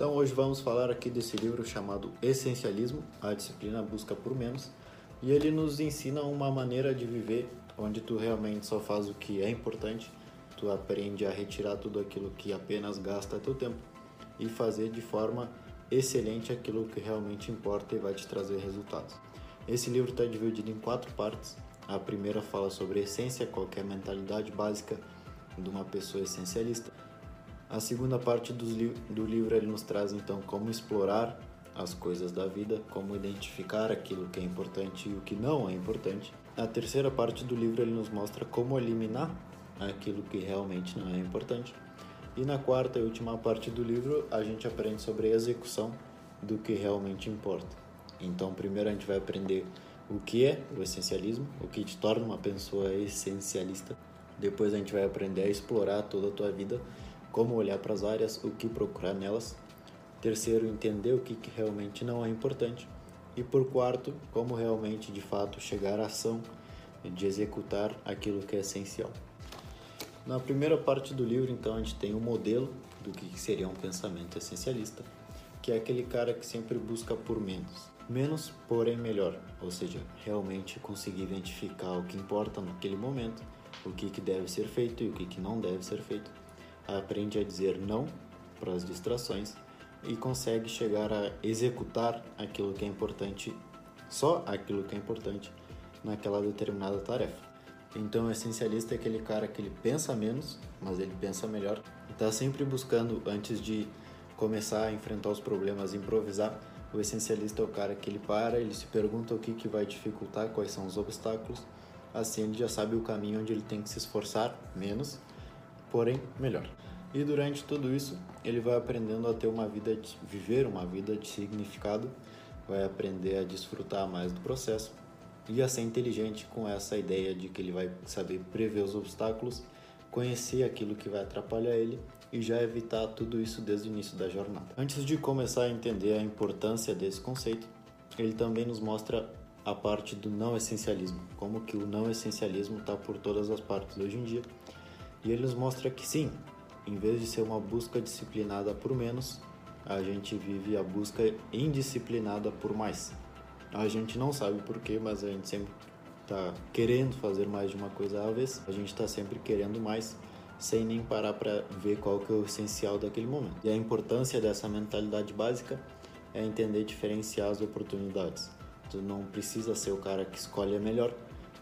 Então hoje vamos falar aqui desse livro chamado Essencialismo, a disciplina busca por menos, e ele nos ensina uma maneira de viver onde tu realmente só faz o que é importante, tu aprende a retirar tudo aquilo que apenas gasta teu tempo e fazer de forma excelente aquilo que realmente importa e vai te trazer resultados. Esse livro está dividido em quatro partes. A primeira fala sobre essência, qual é a mentalidade básica de uma pessoa essencialista. A segunda parte do, li do livro ele nos traz então como explorar as coisas da vida, como identificar aquilo que é importante e o que não é importante. A terceira parte do livro ele nos mostra como eliminar aquilo que realmente não é importante. E na quarta e última parte do livro a gente aprende sobre a execução do que realmente importa. Então, primeiro a gente vai aprender o que é o essencialismo, o que te torna uma pessoa essencialista. Depois a gente vai aprender a explorar toda a tua vida, como olhar para as áreas, o que procurar nelas. Terceiro, entender o que, que realmente não é importante. E por quarto, como realmente de fato chegar à ação de executar aquilo que é essencial. Na primeira parte do livro, então, a gente tem o um modelo do que seria um pensamento essencialista, que é aquele cara que sempre busca por menos. Menos, porém melhor, ou seja, realmente conseguir identificar o que importa naquele momento, o que, que deve ser feito e o que, que não deve ser feito. Aprende a dizer não para as distrações e consegue chegar a executar aquilo que é importante, só aquilo que é importante naquela determinada tarefa. Então, o essencialista é aquele cara que ele pensa menos, mas ele pensa melhor. Está sempre buscando, antes de começar a enfrentar os problemas, improvisar. O essencialista é o cara que ele para, ele se pergunta o que, que vai dificultar, quais são os obstáculos. Assim, ele já sabe o caminho onde ele tem que se esforçar menos, porém melhor. E durante tudo isso, ele vai aprendendo a ter uma vida, de, viver uma vida de significado, vai aprender a desfrutar mais do processo e a ser inteligente com essa ideia de que ele vai saber prever os obstáculos, conhecer aquilo que vai atrapalhar ele e já evitar tudo isso desde o início da jornada. Antes de começar a entender a importância desse conceito, ele também nos mostra a parte do não essencialismo, como que o não essencialismo está por todas as partes hoje em dia. E ele nos mostra que sim, em vez de ser uma busca disciplinada por menos, a gente vive a busca indisciplinada por mais. A gente não sabe porquê, mas a gente sempre está querendo fazer mais de uma coisa à vez. A gente está sempre querendo mais, sem nem parar para ver qual que é o essencial daquele momento. E a importância dessa mentalidade básica é entender diferenciar as oportunidades. Tu não precisa ser o cara que escolhe a melhor,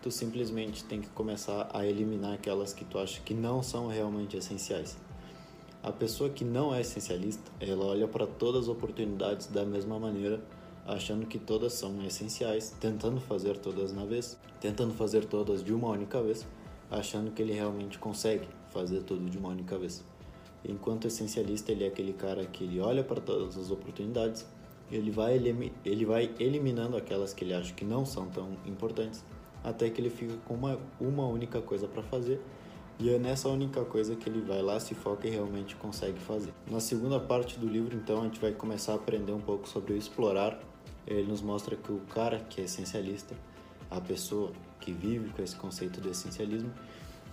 tu simplesmente tem que começar a eliminar aquelas que tu acha que não são realmente essenciais. A pessoa que não é essencialista, ela olha para todas as oportunidades da mesma maneira achando que todas são essenciais, tentando fazer todas na vez, tentando fazer todas de uma única vez, achando que ele realmente consegue fazer tudo de uma única vez. Enquanto essencialista, ele é aquele cara que ele olha para todas as oportunidades, ele vai, ele vai eliminando aquelas que ele acha que não são tão importantes, até que ele fica com uma, uma única coisa para fazer e é nessa única coisa que ele vai lá, se foca e realmente consegue fazer. Na segunda parte do livro, então, a gente vai começar a aprender um pouco sobre o explorar ele nos mostra que o cara que é essencialista, a pessoa que vive com esse conceito do essencialismo,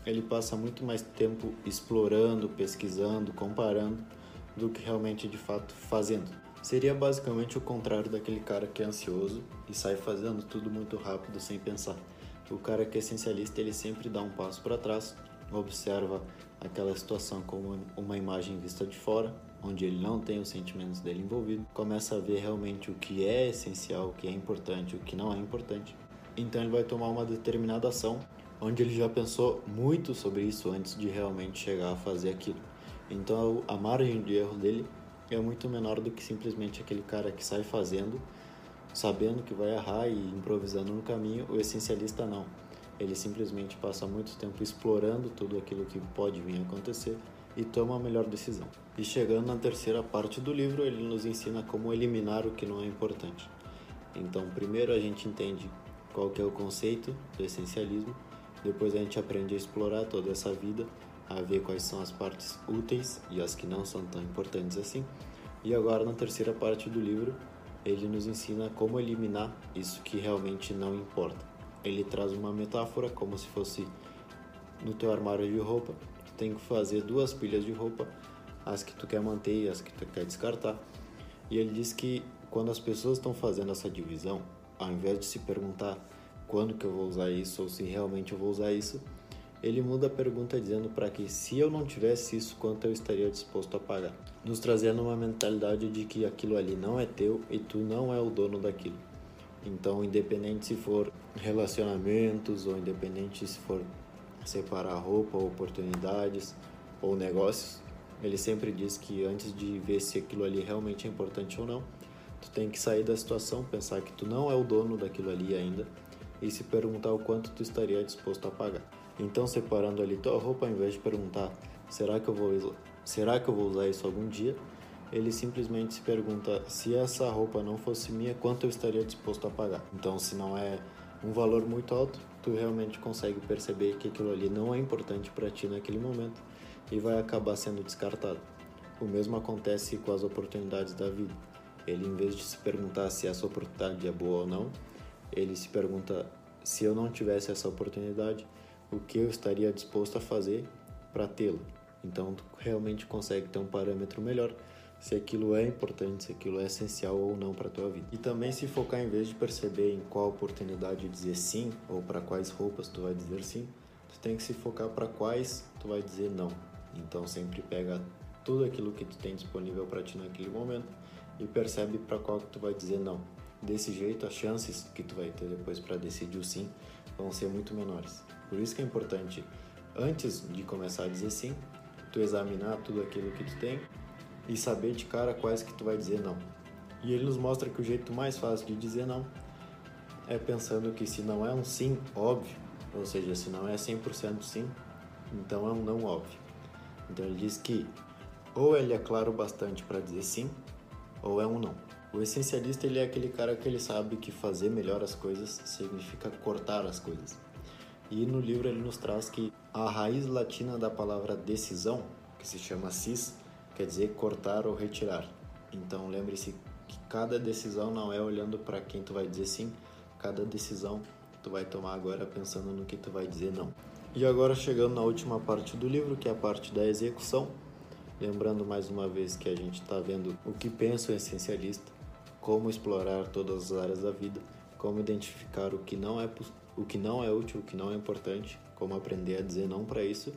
ele passa muito mais tempo explorando, pesquisando, comparando, do que realmente de fato fazendo. Seria basicamente o contrário daquele cara que é ansioso e sai fazendo tudo muito rápido sem pensar. O cara que é essencialista, ele sempre dá um passo para trás, observa aquela situação como uma imagem vista de fora, onde ele não tem os sentimentos dele envolvido, começa a ver realmente o que é essencial, o que é importante, o que não é importante. Então ele vai tomar uma determinada ação onde ele já pensou muito sobre isso antes de realmente chegar a fazer aquilo. Então a margem de erro dele é muito menor do que simplesmente aquele cara que sai fazendo, sabendo que vai errar e improvisando no caminho. O essencialista não. Ele simplesmente passa muito tempo explorando tudo aquilo que pode vir a acontecer e toma a melhor decisão. E chegando na terceira parte do livro, ele nos ensina como eliminar o que não é importante. Então, primeiro a gente entende qual que é o conceito do essencialismo, depois a gente aprende a explorar toda essa vida, a ver quais são as partes úteis e as que não são tão importantes assim. E agora na terceira parte do livro, ele nos ensina como eliminar isso que realmente não importa. Ele traz uma metáfora como se fosse no teu armário de roupa tem que fazer duas pilhas de roupa as que tu quer manter e as que tu quer descartar. E ele diz que quando as pessoas estão fazendo essa divisão, ao invés de se perguntar quando que eu vou usar isso ou se realmente eu vou usar isso, ele muda a pergunta dizendo para que se eu não tivesse isso, quanto eu estaria disposto a pagar, nos trazendo uma mentalidade de que aquilo ali não é teu e tu não é o dono daquilo. Então, independente se for relacionamentos ou independente se for separar roupa, oportunidades ou negócios, ele sempre diz que antes de ver se aquilo ali realmente é importante ou não, tu tem que sair da situação, pensar que tu não é o dono daquilo ali ainda e se perguntar o quanto tu estaria disposto a pagar. Então, separando ali tua roupa, ao invés de perguntar será que eu vou será que eu vou usar isso algum dia, ele simplesmente se pergunta se essa roupa não fosse minha, quanto eu estaria disposto a pagar. Então, se não é um valor muito alto, tu realmente consegue perceber que aquilo ali não é importante para ti naquele momento e vai acabar sendo descartado. O mesmo acontece com as oportunidades da vida. Ele, em vez de se perguntar se essa oportunidade é boa ou não, ele se pergunta se eu não tivesse essa oportunidade, o que eu estaria disposto a fazer para tê-la. Então, tu realmente consegue ter um parâmetro melhor se aquilo é importante, se aquilo é essencial ou não para tua vida. E também se focar em vez de perceber em qual oportunidade dizer sim ou para quais roupas tu vai dizer sim, tu tem que se focar para quais tu vai dizer não. Então sempre pega tudo aquilo que tu tem disponível para ti naquele momento e percebe para qual que tu vai dizer não. Desse jeito, as chances que tu vai ter depois para decidir o sim vão ser muito menores. Por isso que é importante, antes de começar a dizer sim, tu examinar tudo aquilo que tu tem e saber de cara quais que tu vai dizer não. E ele nos mostra que o jeito mais fácil de dizer não é pensando que se não é um sim óbvio, ou seja, se não é 100% sim, então é um não óbvio. Então ele diz que ou ele é claro bastante para dizer sim, ou é um não. O essencialista ele é aquele cara que ele sabe que fazer melhor as coisas significa cortar as coisas. E no livro ele nos traz que a raiz latina da palavra decisão, que se chama cis, quer dizer cortar ou retirar. Então lembre-se que cada decisão não é olhando para quem tu vai dizer sim, cada decisão tu vai tomar agora pensando no que tu vai dizer não. E agora chegando na última parte do livro, que é a parte da execução, lembrando mais uma vez que a gente está vendo o que pensa o essencialista, como explorar todas as áreas da vida, como identificar o que não é o que não é útil, o que não é importante, como aprender a dizer não para isso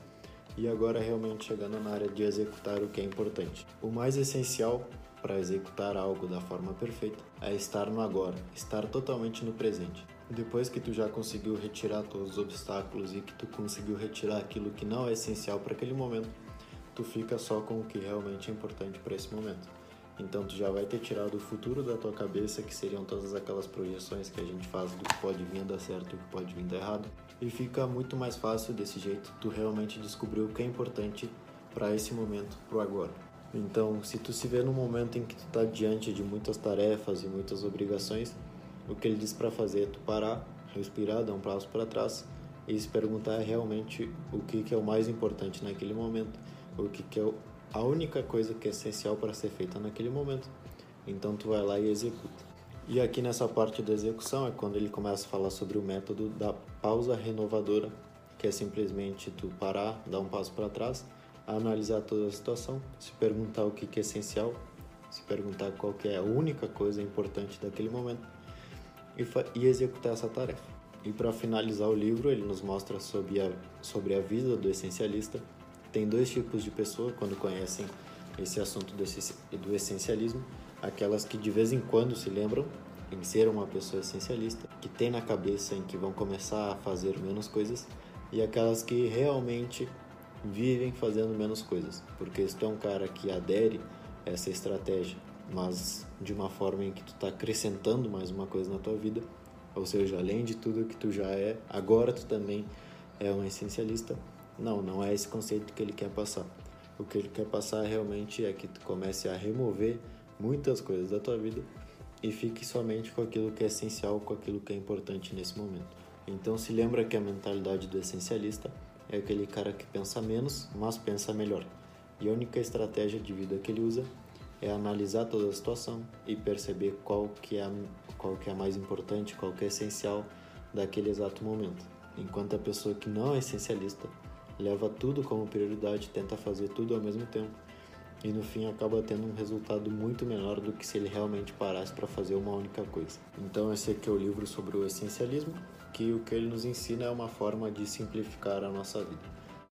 e agora realmente chegando na área de executar o que é importante. O mais essencial para executar algo da forma perfeita é estar no agora, estar totalmente no presente. Depois que tu já conseguiu retirar todos os obstáculos e que tu conseguiu retirar aquilo que não é essencial para aquele momento, tu fica só com o que realmente é importante para esse momento. Então tu já vai ter tirado o futuro da tua cabeça, que seriam todas aquelas projeções que a gente faz do que pode vir a dar certo e o que pode vir a dar errado. E fica muito mais fácil desse jeito tu realmente descobrir o que é importante para esse momento, pro agora. Então, se tu se vê num momento em que tu tá diante de muitas tarefas e muitas obrigações, o que ele diz para fazer é tu parar, respirar, dar um passo para trás e se perguntar realmente o que, que é o mais importante naquele momento, o que, que é a única coisa que é essencial para ser feita naquele momento. Então tu vai lá e executa. E aqui nessa parte da execução é quando ele começa a falar sobre o método da pausa renovadora, que é simplesmente tu parar, dar um passo para trás, analisar toda a situação, se perguntar o que é essencial, se perguntar qual que é a única coisa importante daquele momento e, e executar essa tarefa. E para finalizar o livro, ele nos mostra sobre a, sobre a vida do essencialista, tem dois tipos de pessoa quando conhecem esse assunto do essencialismo: aquelas que de vez em quando se lembram em ser uma pessoa essencialista, que tem na cabeça em que vão começar a fazer menos coisas, e aquelas que realmente vivem fazendo menos coisas. Porque se tu é um cara que adere a essa estratégia, mas de uma forma em que tu está acrescentando mais uma coisa na tua vida, ou seja, além de tudo que tu já é, agora tu também é um essencialista, não, não é esse conceito que ele quer passar. O que ele quer passar realmente é que tu comece a remover muitas coisas da tua vida e fique somente com aquilo que é essencial, com aquilo que é importante nesse momento. Então se lembra que a mentalidade do essencialista é aquele cara que pensa menos, mas pensa melhor. E a única estratégia de vida que ele usa é analisar toda a situação e perceber qual que é qual que é mais importante, qual que é essencial daquele exato momento. Enquanto a pessoa que não é essencialista leva tudo como prioridade, tenta fazer tudo ao mesmo tempo e no fim acaba tendo um resultado muito menor do que se ele realmente parasse para fazer uma única coisa. Então esse aqui é o livro sobre o essencialismo, que o que ele nos ensina é uma forma de simplificar a nossa vida.